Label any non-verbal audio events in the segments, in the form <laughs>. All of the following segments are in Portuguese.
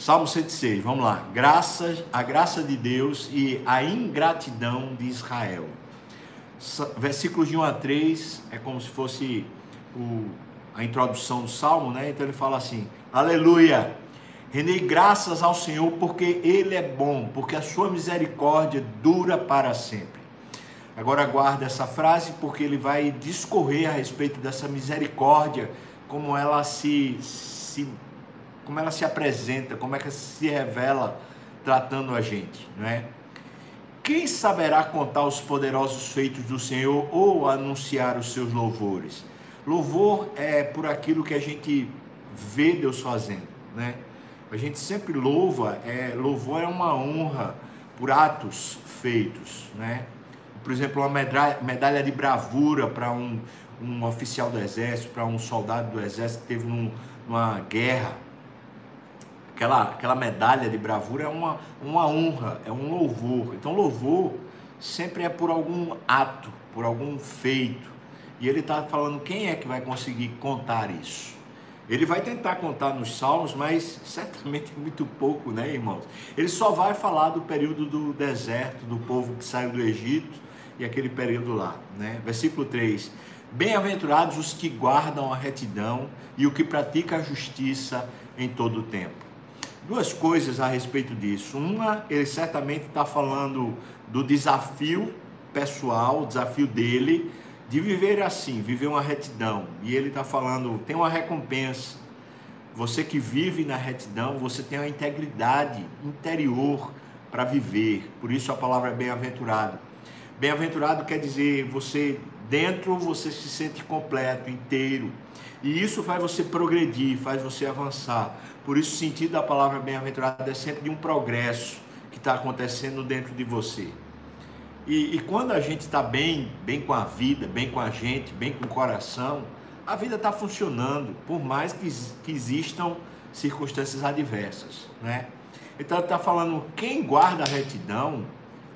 Salmo 106, vamos lá. Graças, a graça de Deus e a ingratidão de Israel. Versículos de 1 a 3 é como se fosse o, a introdução do Salmo, né? Então ele fala assim: Aleluia! Rendei graças ao Senhor porque Ele é bom, porque a sua misericórdia dura para sempre. Agora guarda essa frase porque ele vai discorrer a respeito dessa misericórdia, como ela se, se como ela se apresenta, como é que se revela tratando a gente, não é? Quem saberá contar os poderosos feitos do Senhor ou anunciar os seus louvores? Louvor é por aquilo que a gente vê Deus fazendo, né? A gente sempre louva, é, louvor é uma honra por atos feitos, né? Por exemplo, uma medalha, de bravura para um, um oficial do exército, para um soldado do exército que teve numa guerra. Aquela, aquela medalha de bravura é uma, uma honra, é um louvor. Então, louvor sempre é por algum ato, por algum feito. E ele está falando quem é que vai conseguir contar isso. Ele vai tentar contar nos Salmos, mas <laughs> certamente muito pouco, né, irmãos? Ele só vai falar do período do deserto, do povo que saiu do Egito e aquele período lá, né? Versículo 3. Bem-aventurados os que guardam a retidão e o que pratica a justiça em todo o tempo. Duas coisas a respeito disso. Uma, ele certamente está falando do desafio pessoal, o desafio dele de viver assim, viver uma retidão. E ele está falando, tem uma recompensa. Você que vive na retidão, você tem uma integridade interior para viver. Por isso a palavra é bem-aventurado. Bem-aventurado quer dizer você dentro você se sente completo, inteiro. E isso faz você progredir, faz você avançar. Por isso o sentido da palavra bem-aventurado é sempre de um progresso que está acontecendo dentro de você. E, e quando a gente está bem, bem com a vida, bem com a gente, bem com o coração, a vida está funcionando, por mais que, que existam circunstâncias adversas, né? Então está falando, quem guarda a retidão,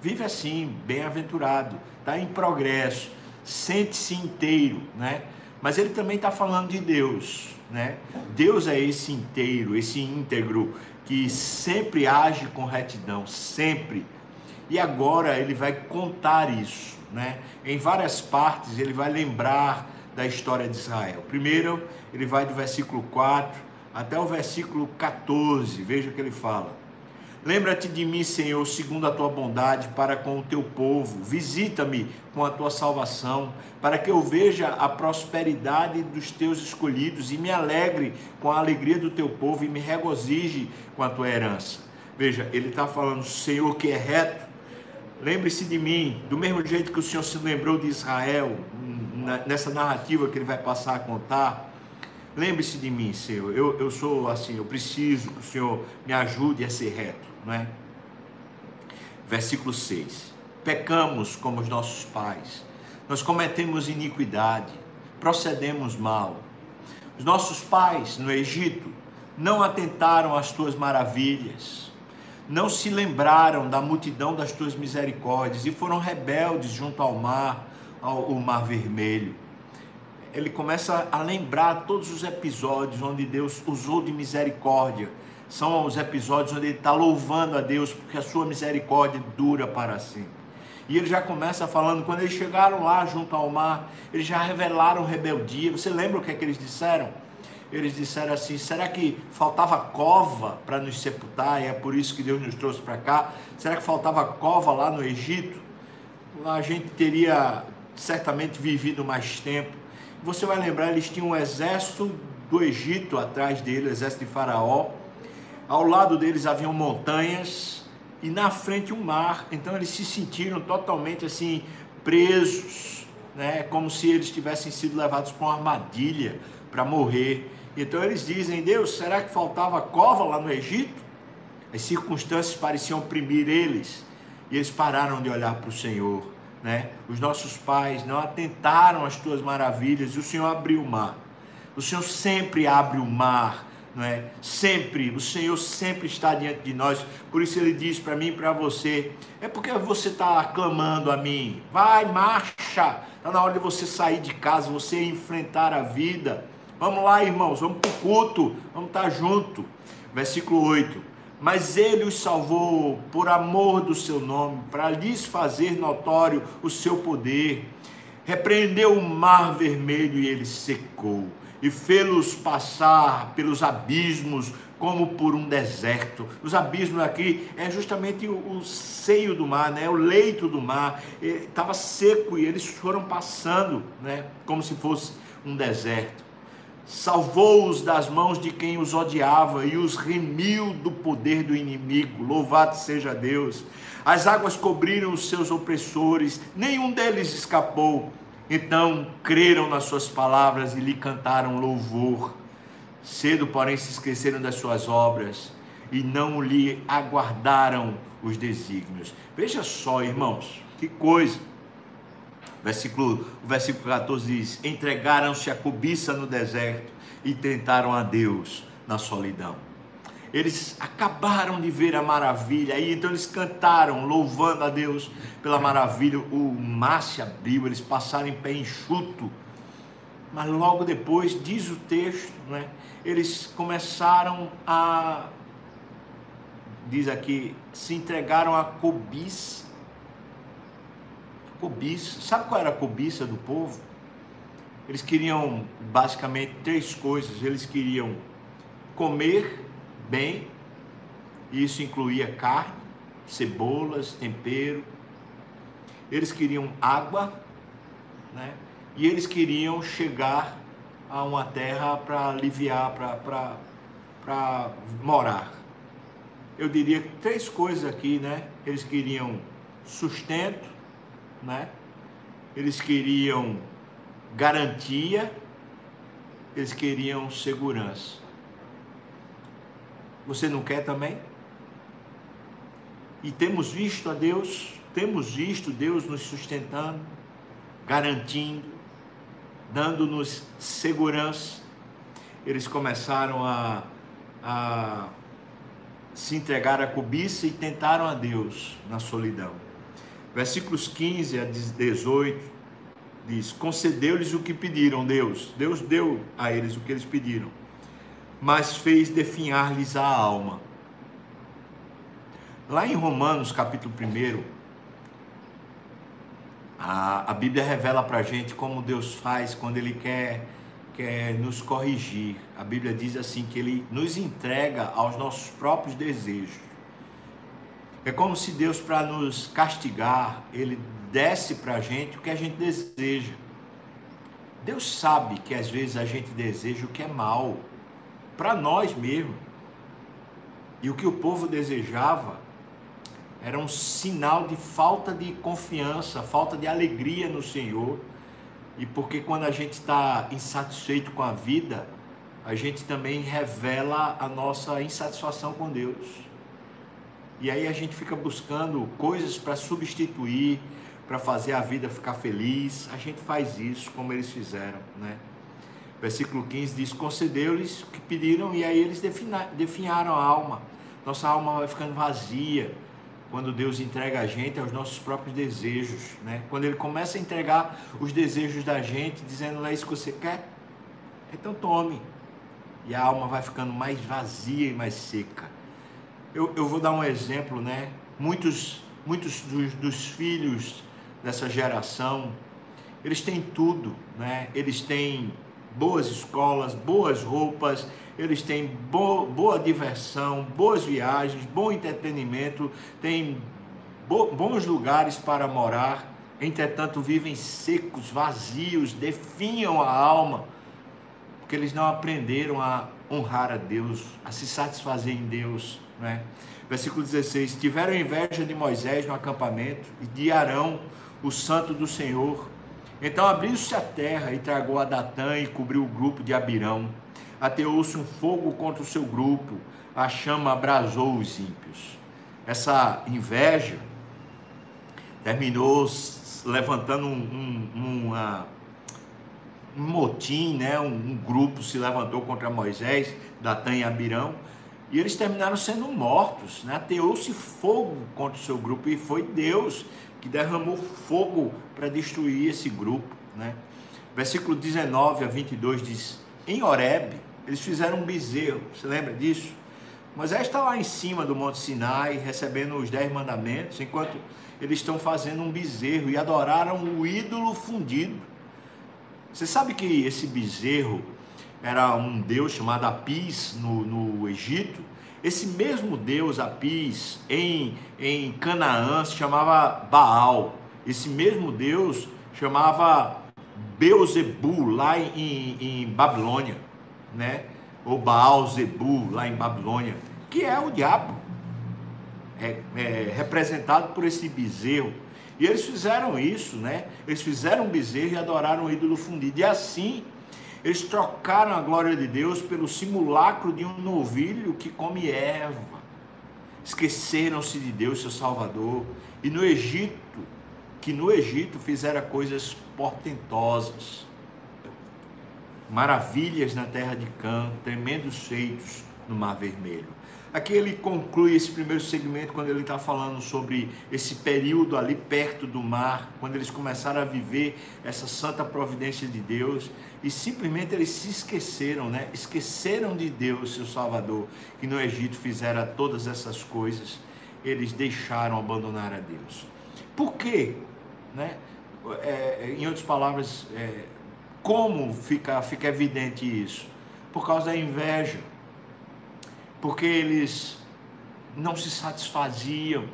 vive assim, bem-aventurado, está em progresso, sente-se inteiro, né? Mas ele também está falando de Deus, né? Deus é esse inteiro, esse íntegro, que sempre age com retidão, sempre e agora ele vai contar isso, né? Em várias partes ele vai lembrar da história de Israel. Primeiro, ele vai do versículo 4 até o versículo 14. Veja o que ele fala. Lembra-te de mim, Senhor, segundo a tua bondade para com o teu povo. Visita-me com a tua salvação, para que eu veja a prosperidade dos teus escolhidos e me alegre com a alegria do teu povo e me regozije com a tua herança. Veja, ele está falando, Senhor que é reto, Lembre-se de mim, do mesmo jeito que o Senhor se lembrou de Israel, nessa narrativa que ele vai passar a contar. Lembre-se de mim, Senhor. Eu, eu sou assim, eu preciso que o Senhor me ajude a ser reto, não é? Versículo 6. Pecamos como os nossos pais, nós cometemos iniquidade, procedemos mal. Os nossos pais no Egito não atentaram às tuas maravilhas, não se lembraram da multidão das tuas misericórdias e foram rebeldes junto ao mar, ao, ao mar vermelho. Ele começa a lembrar todos os episódios onde Deus usou de misericórdia. São os episódios onde ele está louvando a Deus porque a sua misericórdia dura para sempre. E ele já começa falando, quando eles chegaram lá junto ao mar, eles já revelaram rebeldia. Você lembra o que, é que eles disseram? eles disseram assim: será que faltava cova para nos sepultar e é por isso que Deus nos trouxe para cá? Será que faltava cova lá no Egito? Lá a gente teria certamente vivido mais tempo. Você vai lembrar, eles tinham um exército do Egito atrás dele, o exército de Faraó. Ao lado deles haviam montanhas e na frente um mar. Então eles se sentiram totalmente assim presos, né? Como se eles tivessem sido levados para uma armadilha para morrer. Então eles dizem: Deus, será que faltava cova lá no Egito? As circunstâncias pareciam oprimir eles e eles pararam de olhar para o Senhor. Né? Os nossos pais não atentaram às tuas maravilhas e o Senhor abriu o mar. O Senhor sempre abre o mar, não é? Sempre, o Senhor sempre está diante de nós. Por isso ele diz para mim e para você: é porque você está clamando a mim. Vai, marcha. Está na hora de você sair de casa, você enfrentar a vida. Vamos lá, irmãos, vamos para o culto, vamos estar junto. Versículo 8: mas ele os salvou por amor do seu nome, para lhes fazer notório o seu poder. Repreendeu o mar vermelho e ele secou, e fê-los passar pelos abismos como por um deserto. Os abismos aqui é justamente o, o seio do mar, né? o leito do mar. Estava seco e eles foram passando, né? como se fosse um deserto salvou-os das mãos de quem os odiava e os remiu do poder do inimigo. Louvado seja Deus. As águas cobriram os seus opressores, nenhum deles escapou. Então creram nas suas palavras e lhe cantaram louvor. Cedo, porém, se esqueceram das suas obras e não lhe aguardaram os desígnios. Veja só, irmãos, que coisa. Versículo, o versículo 14 diz: Entregaram-se à cobiça no deserto e tentaram a Deus na solidão. Eles acabaram de ver a maravilha, e então eles cantaram, louvando a Deus pela maravilha. O mar se abriu, eles passaram em pé enxuto. Mas logo depois, diz o texto, né, eles começaram a, diz aqui, se entregaram à cobiça cobiça. Sabe qual era a cobiça do povo? Eles queriam basicamente três coisas. Eles queriam comer bem, isso incluía carne, cebolas, tempero. Eles queriam água, né? E eles queriam chegar a uma terra para aliviar, para morar. Eu diria três coisas aqui, né? Eles queriam sustento, né? Eles queriam garantia, eles queriam segurança. Você não quer também? E temos visto a Deus, temos visto Deus nos sustentando, garantindo, dando-nos segurança. Eles começaram a, a se entregar à cobiça e tentaram a Deus na solidão. Versículos 15 a 18 diz: Concedeu-lhes o que pediram, Deus. Deus deu a eles o que eles pediram, mas fez definhar-lhes a alma. Lá em Romanos, capítulo 1, a, a Bíblia revela para a gente como Deus faz quando Ele quer, quer nos corrigir. A Bíblia diz assim: que Ele nos entrega aos nossos próprios desejos. É como se Deus, para nos castigar, Ele desse para a gente o que a gente deseja. Deus sabe que às vezes a gente deseja o que é mal, para nós mesmos. E o que o povo desejava era um sinal de falta de confiança, falta de alegria no Senhor. E porque quando a gente está insatisfeito com a vida, a gente também revela a nossa insatisfação com Deus. E aí a gente fica buscando coisas para substituir, para fazer a vida ficar feliz. A gente faz isso como eles fizeram, né? Versículo 15 diz: Concedeu-lhes o que pediram, e aí eles definharam a alma. Nossa alma vai ficando vazia quando Deus entrega a gente aos nossos próprios desejos, né? Quando Ele começa a entregar os desejos da gente, dizendo: é isso que você quer? Então tome. E a alma vai ficando mais vazia e mais seca eu, eu vou dar um exemplo, né? Muitos, muitos dos, dos filhos dessa geração, eles têm tudo, né? Eles têm boas escolas, boas roupas, eles têm bo boa diversão, boas viagens, bom entretenimento, têm bo bons lugares para morar, entretanto vivem secos, vazios, definham a alma, porque eles não aprenderam a honrar a Deus, a se satisfazer em Deus. Né? Versículo 16: Tiveram inveja de Moisés no acampamento e de Arão, o santo do Senhor. Então abriu-se a terra e tragou a Datã e cobriu o grupo de Abirão. Ateou-se um fogo contra o seu grupo, a chama abrasou os ímpios. Essa inveja terminou levantando um, um, uma, um motim, né? Um, um, grupo se levantou contra Moisés, Datã e Abirão, e eles terminaram sendo mortos, né? Ateou-se fogo contra o seu grupo e foi Deus que derramou fogo para destruir esse grupo, né? Versículo 19 a 22 diz: Em Horeb, eles fizeram um bezerro, você lembra disso? Moisés está lá em cima do Monte Sinai, recebendo os dez mandamentos, enquanto eles estão fazendo um bezerro e adoraram o ídolo fundido. Você sabe que esse bezerro era um deus chamado Apis no, no Egito? Esse mesmo deus Apis em, em Canaã se chamava Baal. Esse mesmo deus chamava Beuzebu lá em, em Babilônia, né? Ou Baal Zebu lá em Babilônia, que é o diabo, é, é, representado por esse bezerro. E eles fizeram isso, né? Eles fizeram um bezerro e adoraram o ídolo fundido. E assim, eles trocaram a glória de Deus pelo simulacro de um novilho que come erva. Esqueceram-se de Deus, seu Salvador. E no Egito, que no Egito fizeram coisas portentosas, maravilhas na terra de Cã, tremendos feitos no Mar Vermelho. Aqui ele conclui esse primeiro segmento quando ele está falando sobre esse período ali perto do mar, quando eles começaram a viver essa santa providência de Deus e simplesmente eles se esqueceram, né? Esqueceram de Deus, seu Salvador, que no Egito fizera todas essas coisas. Eles deixaram abandonar a Deus. Por quê? Né? É, em outras palavras, é, como fica, fica evidente isso? Por causa da inveja porque eles não se satisfaziam.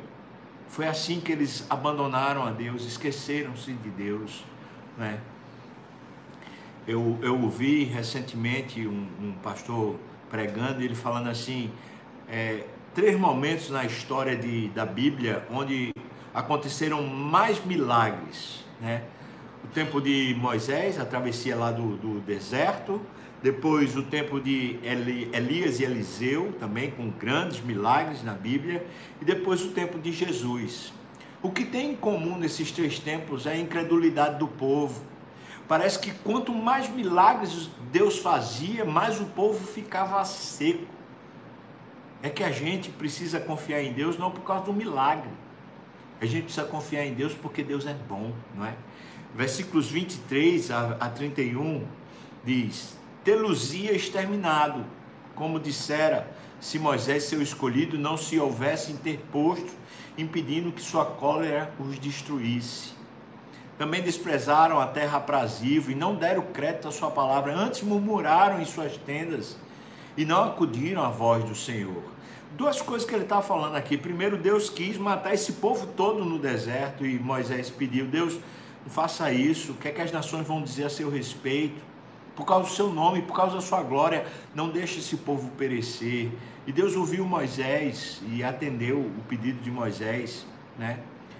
Foi assim que eles abandonaram a Deus, esqueceram-se de Deus. Né? Eu, eu ouvi recentemente um, um pastor pregando, ele falando assim: é, três momentos na história de, da Bíblia onde aconteceram mais milagres. Né? O tempo de Moisés, a travessia lá do, do deserto, depois o tempo de Elias e Eliseu, também com grandes milagres na Bíblia, e depois o tempo de Jesus. O que tem em comum nesses três tempos é a incredulidade do povo. Parece que quanto mais milagres Deus fazia, mais o povo ficava seco. É que a gente precisa confiar em Deus não por causa do milagre. A gente precisa confiar em Deus porque Deus é bom, não é? Versículos 23 a 31 diz: tê-los-ia exterminado, como dissera, se Moisés, seu escolhido, não se houvesse interposto, impedindo que sua cólera os destruísse. Também desprezaram a terra aprazível e não deram crédito à sua palavra, antes murmuraram em suas tendas e não acudiram à voz do Senhor. Duas coisas que ele está falando aqui. Primeiro, Deus quis matar esse povo todo no deserto e Moisés pediu: Deus, não faça isso. O que é que as nações vão dizer a seu respeito? Por causa do seu nome, por causa da sua glória, não deixe esse povo perecer. E Deus ouviu Moisés e atendeu o pedido de Moisés, né?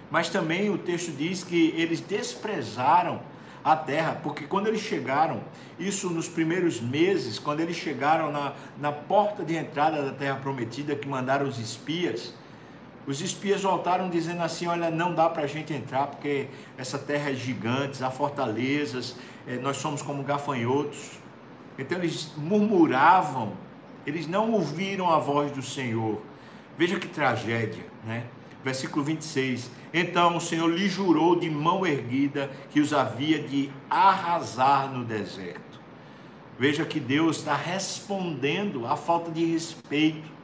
Mas também o texto diz que eles desprezaram a terra, porque quando eles chegaram, isso nos primeiros meses, quando eles chegaram na, na porta de entrada da terra prometida, que mandaram os espias, os espias voltaram dizendo assim: Olha, não dá para a gente entrar porque essa terra é gigante, há fortalezas, nós somos como gafanhotos. Então eles murmuravam, eles não ouviram a voz do Senhor. Veja que tragédia, né? Versículo 26. Então o Senhor lhe jurou de mão erguida que os havia de arrasar no deserto. Veja que Deus está respondendo à falta de respeito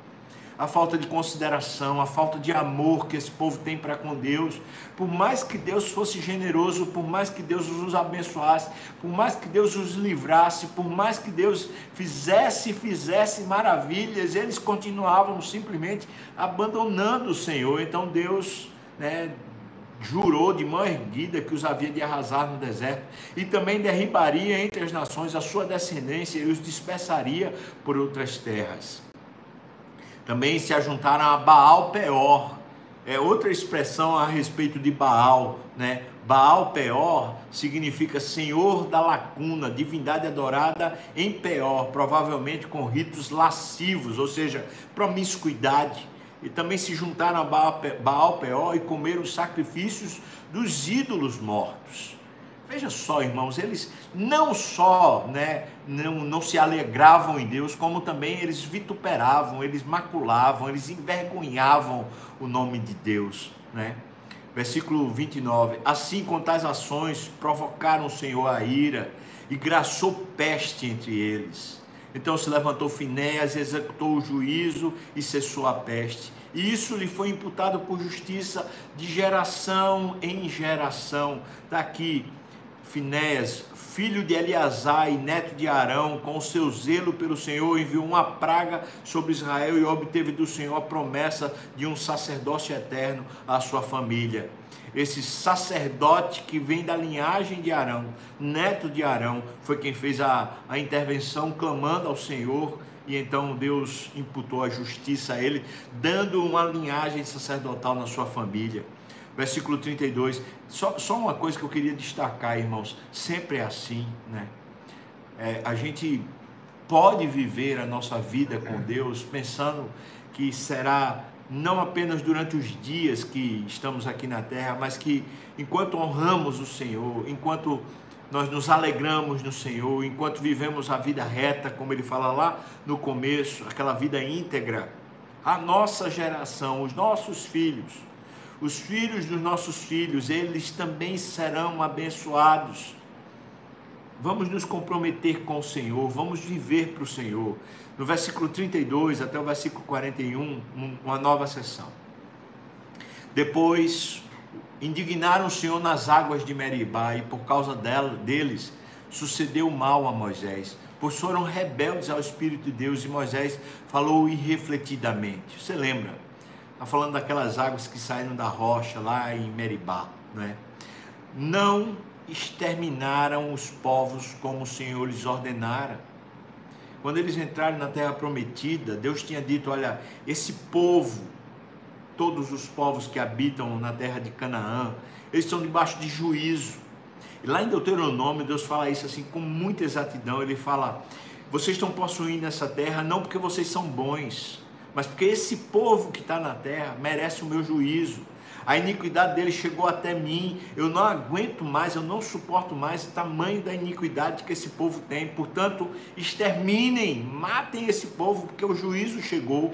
a falta de consideração, a falta de amor que esse povo tem para com Deus. Por mais que Deus fosse generoso, por mais que Deus os abençoasse, por mais que Deus os livrasse, por mais que Deus fizesse e fizesse maravilhas, eles continuavam simplesmente abandonando o Senhor. Então Deus, né, jurou de mão erguida que os havia de arrasar no deserto, e também derribaria entre as nações a sua descendência e os dispersaria por outras terras. Também se ajuntaram a Baal Peor. É outra expressão a respeito de Baal, né? Baal Peor significa Senhor da lacuna, divindade adorada em Peor, provavelmente com ritos lascivos, ou seja, promiscuidade. E também se juntaram a Baal Peor e comeram os sacrifícios dos ídolos mortos. Veja só, irmãos, eles não só né, não, não se alegravam em Deus, como também eles vituperavam, eles maculavam, eles envergonhavam o nome de Deus. Né? Versículo 29. Assim, com tais ações, provocaram o Senhor a ira e graçou peste entre eles. Então se levantou Finéas, executou o juízo e cessou a peste. E isso lhe foi imputado por justiça de geração em geração. Daqui, Finéas, filho de Eleazar e neto de Arão, com seu zelo pelo Senhor, enviou uma praga sobre Israel e obteve do Senhor a promessa de um sacerdócio eterno à sua família esse sacerdote que vem da linhagem de Arão, neto de Arão, foi quem fez a, a intervenção clamando ao Senhor. E então Deus imputou a justiça a ele, dando uma linhagem sacerdotal na sua família. Versículo 32. Só, só uma coisa que eu queria destacar, irmãos: sempre é assim, né? É, a gente pode viver a nossa vida com Deus pensando que será não apenas durante os dias que estamos aqui na terra, mas que enquanto honramos o Senhor, enquanto nós nos alegramos no Senhor, enquanto vivemos a vida reta, como ele fala lá no começo, aquela vida íntegra, a nossa geração, os nossos filhos, os filhos dos nossos filhos, eles também serão abençoados. Vamos nos comprometer com o Senhor, vamos viver para o Senhor no versículo 32 até o versículo 41, uma nova sessão. Depois indignaram o Senhor nas águas de Meribá, e por causa dela, deles sucedeu mal a Moisés, pois foram rebeldes ao Espírito de Deus, e Moisés falou irrefletidamente. Você lembra? Está falando daquelas águas que saíram da rocha lá em Meribá, né? Não exterminaram os povos como o Senhor lhes ordenara quando eles entraram na terra prometida, Deus tinha dito: olha, esse povo, todos os povos que habitam na terra de Canaã, eles estão debaixo de juízo. E lá em Deuteronômio, Deus fala isso assim com muita exatidão. Ele fala: vocês estão possuindo essa terra não porque vocês são bons, mas porque esse povo que está na terra merece o meu juízo a iniquidade dele chegou até mim, eu não aguento mais, eu não suporto mais o tamanho da iniquidade que esse povo tem. Portanto, exterminem, matem esse povo, porque o juízo chegou.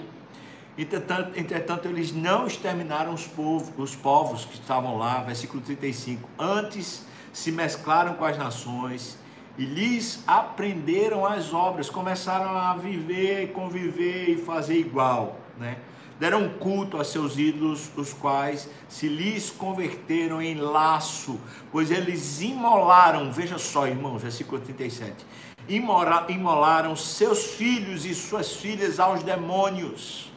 Entretanto, entretanto eles não exterminaram os povos, os povos que estavam lá, versículo 35. Antes se mesclaram com as nações e lhes aprenderam as obras, começaram a viver, conviver e fazer igual, né? deram culto a seus ídolos, os quais se lhes converteram em laço, pois eles imolaram, veja só, irmãos, versículo 37, imolaram seus filhos e suas filhas aos demônios.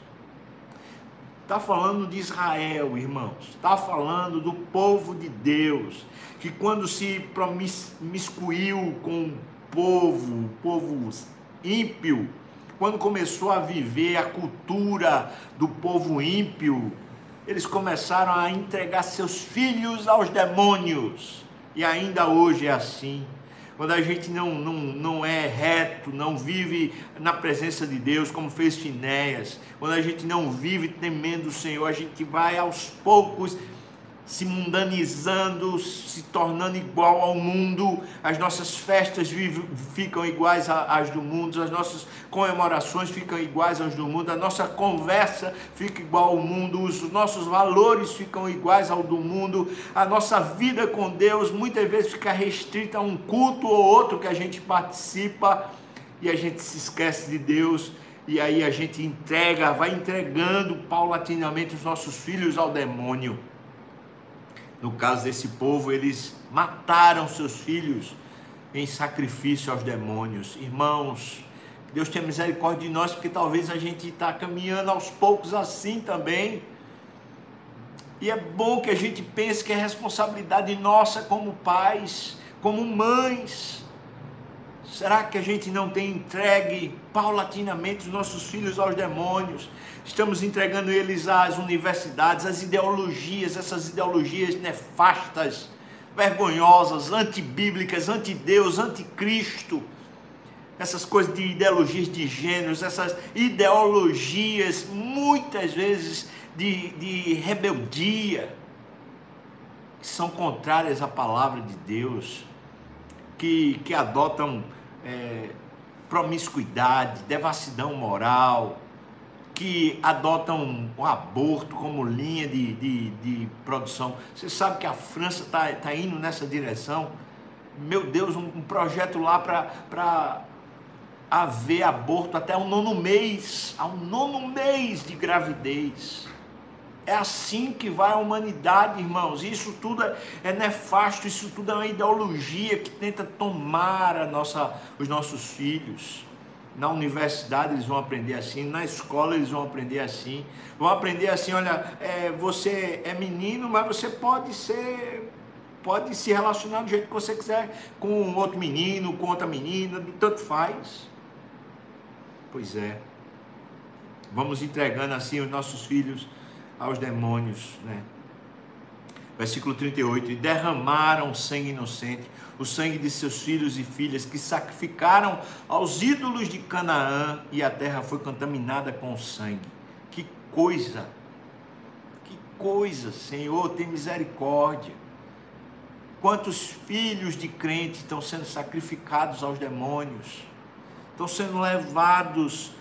Está falando de Israel, irmãos. Está falando do povo de Deus, que quando se promiscuiu com o povo, o povo ímpio, quando começou a viver a cultura do povo ímpio, eles começaram a entregar seus filhos aos demônios. E ainda hoje é assim. Quando a gente não, não, não é reto, não vive na presença de Deus, como fez Finéias, quando a gente não vive temendo o Senhor, a gente vai aos poucos se mundanizando, se tornando igual ao mundo, as nossas festas ficam iguais às do mundo, as nossas comemorações ficam iguais às do mundo, a nossa conversa fica igual ao mundo, os nossos valores ficam iguais ao do mundo, a nossa vida com Deus muitas vezes fica restrita a um culto ou outro que a gente participa e a gente se esquece de Deus. E aí a gente entrega, vai entregando paulatinamente os nossos filhos ao demônio. No caso desse povo, eles mataram seus filhos em sacrifício aos demônios. Irmãos, Deus tenha misericórdia de nós, porque talvez a gente está caminhando aos poucos assim também. E é bom que a gente pense que é responsabilidade nossa como pais, como mães. Será que a gente não tem entregue paulatinamente os nossos filhos aos demônios? estamos entregando eles às universidades, às ideologias, essas ideologias nefastas, vergonhosas, antibíblicas, anti-Deus, anticristo, essas coisas de ideologias de gêneros, essas ideologias muitas vezes de, de rebeldia, que são contrárias à palavra de Deus, que, que adotam é, promiscuidade, devassidão moral, que adotam o aborto como linha de, de, de produção. Você sabe que a França está tá indo nessa direção? Meu Deus, um, um projeto lá para haver aborto até o nono mês, ao nono mês de gravidez. É assim que vai a humanidade, irmãos. Isso tudo é, é nefasto, isso tudo é uma ideologia que tenta tomar a nossa, os nossos filhos. Na universidade eles vão aprender assim, na escola eles vão aprender assim. Vão aprender assim, olha, é, você é menino, mas você pode ser, pode se relacionar do jeito que você quiser com outro menino, com outra menina, tanto faz. Pois é. Vamos entregando assim os nossos filhos aos demônios, né? Versículo 38: E derramaram sangue inocente, o sangue de seus filhos e filhas, que sacrificaram aos ídolos de Canaã, e a terra foi contaminada com o sangue. Que coisa! Que coisa, Senhor, tem misericórdia. Quantos filhos de crente estão sendo sacrificados aos demônios, estão sendo levados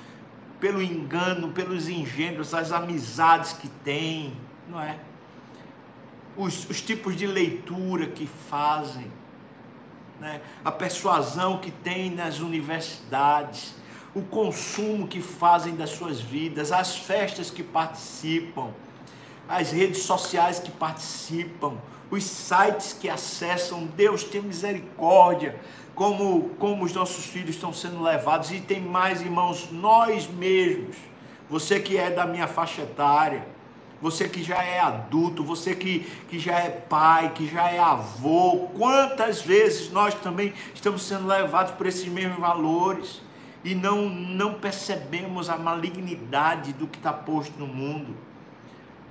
pelo engano, pelos engenhos, as amizades que têm, não é? Os, os tipos de leitura que fazem, né? a persuasão que tem nas universidades, o consumo que fazem das suas vidas, as festas que participam, as redes sociais que participam, os sites que acessam. Deus tem misericórdia como, como os nossos filhos estão sendo levados, e tem mais, irmãos, nós mesmos, você que é da minha faixa etária, você que já é adulto, você que, que já é pai, que já é avô, quantas vezes nós também estamos sendo levados por esses mesmos valores e não, não percebemos a malignidade do que está posto no mundo.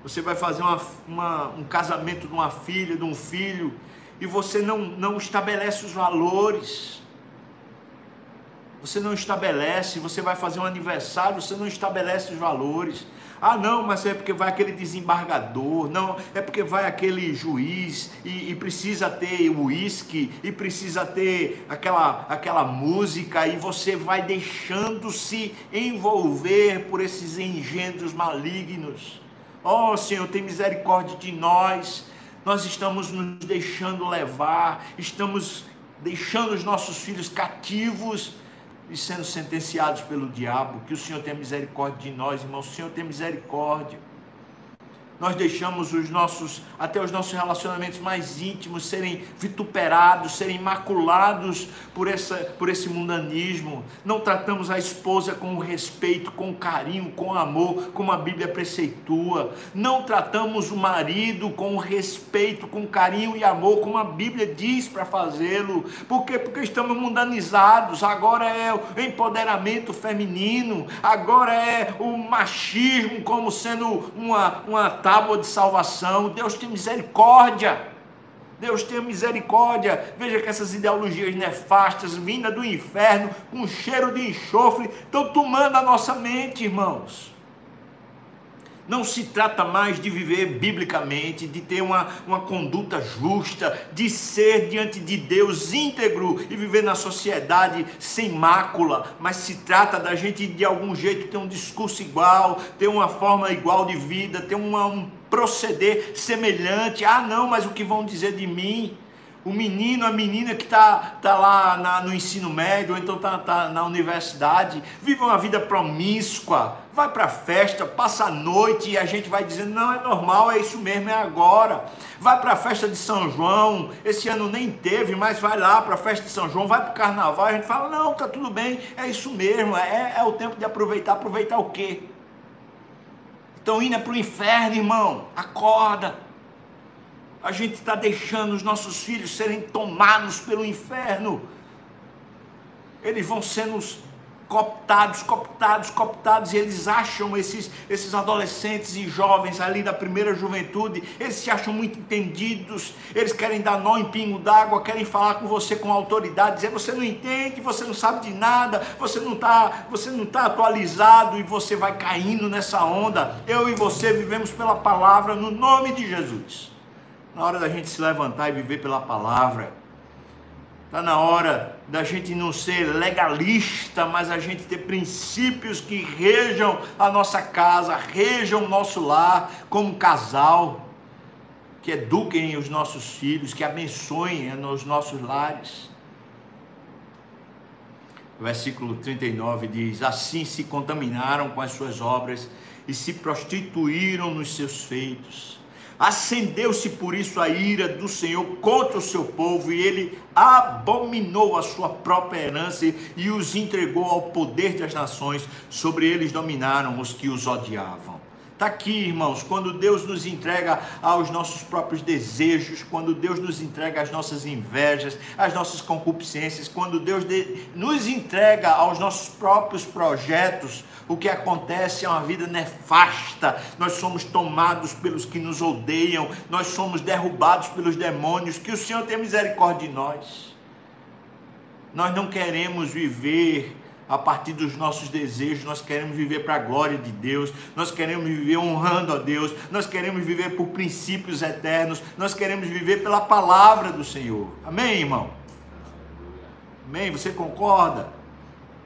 Você vai fazer uma, uma, um casamento de uma filha, de um filho, e você não, não estabelece os valores, você não estabelece, você vai fazer um aniversário, você não estabelece os valores. Ah, não, mas é porque vai aquele desembargador, não, é porque vai aquele juiz e, e precisa ter uísque e precisa ter aquela, aquela música e você vai deixando-se envolver por esses engendros malignos. Oh, Senhor, tem misericórdia de nós nós estamos nos deixando levar, estamos deixando os nossos filhos cativos e sendo sentenciados pelo diabo. Que o Senhor tenha misericórdia de nós, irmãos. O Senhor tenha misericórdia nós deixamos os nossos, até os nossos relacionamentos mais íntimos serem vituperados, serem maculados por, essa, por esse mundanismo. Não tratamos a esposa com respeito, com carinho, com amor, como a Bíblia preceitua. Não tratamos o marido com respeito, com carinho e amor, como a Bíblia diz para fazê-lo. Por quê? Porque estamos mundanizados. Agora é o empoderamento feminino, agora é o machismo como sendo uma, uma tábua de salvação. Deus tem misericórdia. Deus tenha misericórdia. Veja que essas ideologias nefastas, vindas do inferno, com cheiro de enxofre, estão tomando a nossa mente, irmãos. Não se trata mais de viver biblicamente, de ter uma, uma conduta justa, de ser diante de Deus íntegro e viver na sociedade sem mácula, mas se trata da gente de algum jeito ter um discurso igual, ter uma forma igual de vida, ter uma, um proceder semelhante. Ah, não, mas o que vão dizer de mim? o menino, a menina que está tá lá na, no ensino médio, ou então está tá na universidade, vive uma vida promíscua, vai para festa, passa a noite e a gente vai dizendo: não, é normal, é isso mesmo, é agora. Vai para a festa de São João, esse ano nem teve, mas vai lá para a festa de São João, vai para o carnaval, a gente fala: não, tá tudo bem, é isso mesmo, é, é o tempo de aproveitar. Aproveitar o quê? Estão indo para o inferno, irmão, acorda a gente está deixando os nossos filhos serem tomados pelo inferno. Eles vão sendo cooptados, cooptados, cooptados, e eles acham esses, esses adolescentes e jovens ali da primeira juventude, eles se acham muito entendidos, eles querem dar nó em pingo d'água, querem falar com você com autoridade, dizer você não entende, você não sabe de nada, você não está, você não está atualizado e você vai caindo nessa onda. Eu e você vivemos pela palavra no nome de Jesus. Na hora da gente se levantar e viver pela palavra. Está na hora da gente não ser legalista, mas a gente ter princípios que rejam a nossa casa, rejam o nosso lar como casal, que eduquem os nossos filhos, que abençoem os nossos lares. versículo 39 diz: Assim se contaminaram com as suas obras e se prostituíram nos seus feitos. Acendeu-se por isso a ira do Senhor contra o seu povo, e ele abominou a sua própria herança e os entregou ao poder das nações, sobre eles dominaram os que os odiavam. Está aqui, irmãos, quando Deus nos entrega aos nossos próprios desejos, quando Deus nos entrega às nossas invejas, às nossas concupiscências, quando Deus de, nos entrega aos nossos próprios projetos, o que acontece é uma vida nefasta. Nós somos tomados pelos que nos odeiam, nós somos derrubados pelos demônios. Que o Senhor tenha misericórdia de nós. Nós não queremos viver a partir dos nossos desejos, nós queremos viver para a glória de Deus, nós queremos viver honrando a Deus, nós queremos viver por princípios eternos, nós queremos viver pela palavra do Senhor. Amém, irmão? Amém? Você concorda?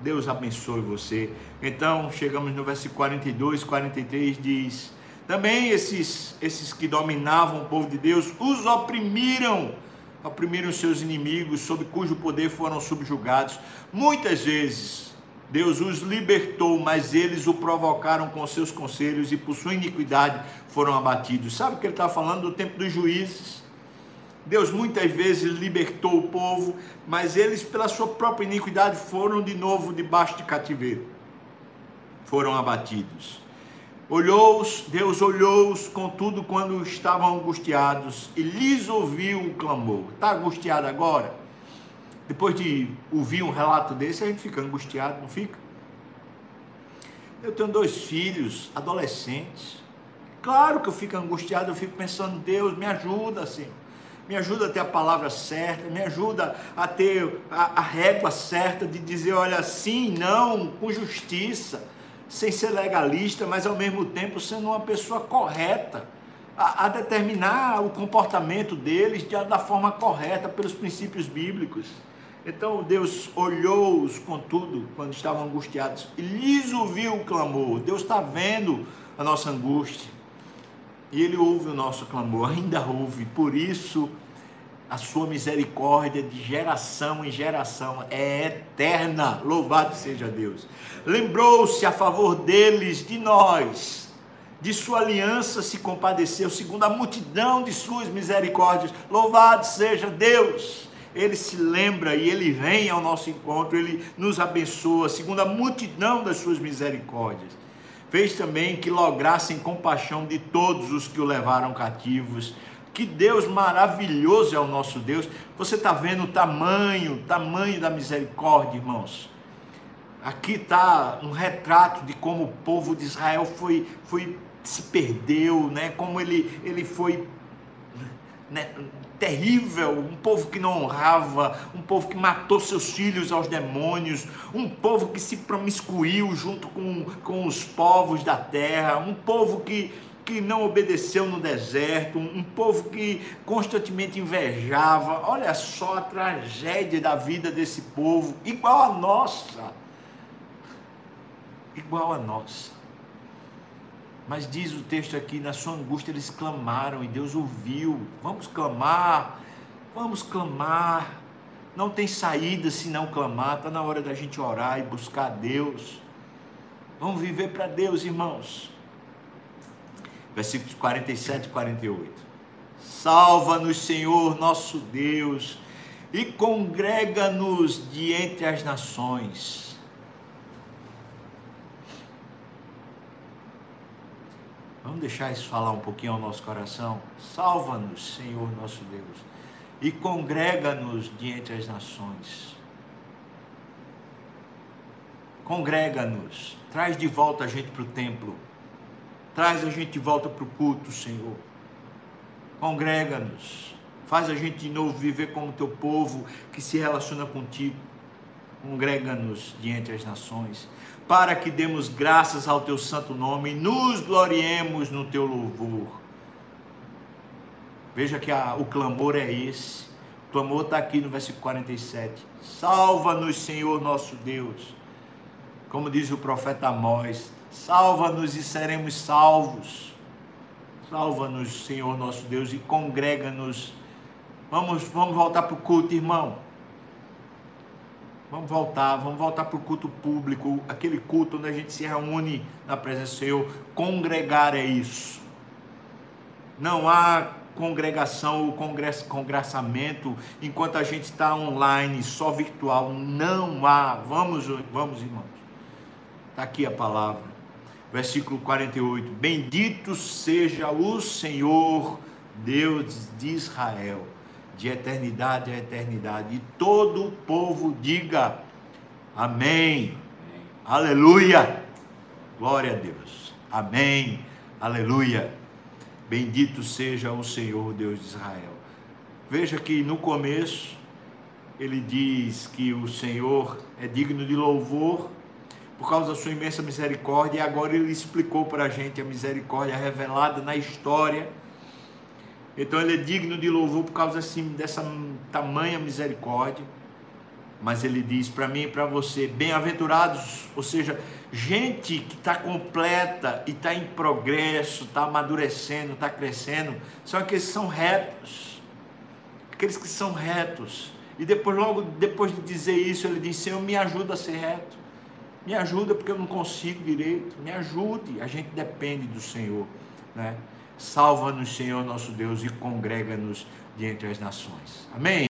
Deus abençoe você. Então, chegamos no versículo 42, 43 diz: Também esses esses que dominavam o povo de Deus os oprimiram oprimiram seus inimigos, sob cujo poder foram subjugados. Muitas vezes Deus os libertou, mas eles o provocaram com seus conselhos e por sua iniquidade foram abatidos. Sabe o que ele está falando do tempo dos juízes? Deus muitas vezes libertou o povo, mas eles, pela sua própria iniquidade, foram de novo debaixo de cativeiro. Foram abatidos. Olhou-os, Deus olhou-os, contudo, quando estavam angustiados, e lhes ouviu o clamor. Está angustiado agora? Depois de ouvir um relato desse, a gente fica angustiado, não fica? Eu tenho dois filhos, adolescentes. Claro que eu fico angustiado, eu fico pensando, Deus, me ajuda, Senhor. Me ajuda a ter a palavra certa, me ajuda a ter a, a régua certa de dizer, olha, sim, não, com justiça, sem ser legalista, mas ao mesmo tempo sendo uma pessoa correta, a, a determinar o comportamento deles de, da forma correta, pelos princípios bíblicos. Então Deus olhou-os, contudo, quando estavam angustiados, e lhes ouviu o clamor. Deus está vendo a nossa angústia. E Ele ouve o nosso clamor, ainda ouve. Por isso, a sua misericórdia de geração em geração é eterna. Louvado seja Deus. Lembrou-se a favor deles, de nós, de sua aliança se compadeceu, segundo a multidão de suas misericórdias. Louvado seja Deus ele se lembra e ele vem ao nosso encontro, ele nos abençoa, segundo a multidão das suas misericórdias. Fez também que lograssem compaixão de todos os que o levaram cativos. Que Deus maravilhoso é o nosso Deus. Você está vendo o tamanho, o tamanho da misericórdia, irmãos. Aqui está um retrato de como o povo de Israel foi, foi se perdeu, né? Como ele, ele foi né, terrível, um povo que não honrava, um povo que matou seus filhos aos demônios, um povo que se promiscuiu junto com, com os povos da terra, um povo que, que não obedeceu no deserto, um, povo que constantemente invejava. Olha só a tragédia da vida desse povo, igual a nossa. Igual a nossa. Mas diz o texto aqui, na sua angústia eles clamaram e Deus ouviu. Vamos clamar, vamos clamar. Não tem saída se não clamar. Está na hora da gente orar e buscar Deus. Vamos viver para Deus, irmãos. Versículos 47 e 48. Salva-nos, Senhor, nosso Deus, e congrega-nos de entre as nações Vamos deixar isso falar um pouquinho ao nosso coração? Salva-nos, Senhor nosso Deus, e congrega-nos diante as nações. Congrega-nos, traz de volta a gente para o templo, traz a gente de volta para o culto, Senhor. Congrega-nos, faz a gente de novo viver como teu povo que se relaciona contigo. Congrega-nos diante as nações para que demos graças ao teu santo nome e nos gloriemos no teu louvor. Veja que a, o clamor é esse. O clamor está aqui no versículo 47. Salva-nos, Senhor nosso Deus. Como diz o profeta Amós, salva-nos e seremos salvos. Salva-nos, Senhor nosso Deus, e congrega-nos. Vamos, vamos voltar para o culto, irmão. Vamos voltar, vamos voltar para o culto público, aquele culto onde a gente se reúne na presença do Senhor. Congregar é isso. Não há congregação ou congressamento enquanto a gente está online, só virtual. Não há. Vamos, vamos, irmãos. Está aqui a palavra. Versículo 48. Bendito seja o Senhor, Deus de Israel, de eternidade a eternidade. E todo o povo diga amém. amém. Aleluia. Glória a Deus. Amém. Aleluia. Bendito seja o Senhor Deus de Israel. Veja que no começo ele diz que o Senhor é digno de louvor por causa da sua imensa misericórdia, e agora ele explicou para a gente a misericórdia revelada na história. Então ele é digno de louvor por causa assim, dessa tamanha misericórdia. Mas ele diz para mim e para você: bem-aventurados, ou seja, gente que está completa e está em progresso, está amadurecendo, está crescendo, são aqueles que são retos. Aqueles que são retos. E depois, logo depois de dizer isso, ele diz: Senhor, me ajuda a ser reto. Me ajuda porque eu não consigo direito. Me ajude. A gente depende do Senhor. Né? Salva-nos, Senhor nosso Deus, e congrega-nos de entre as nações. Amém?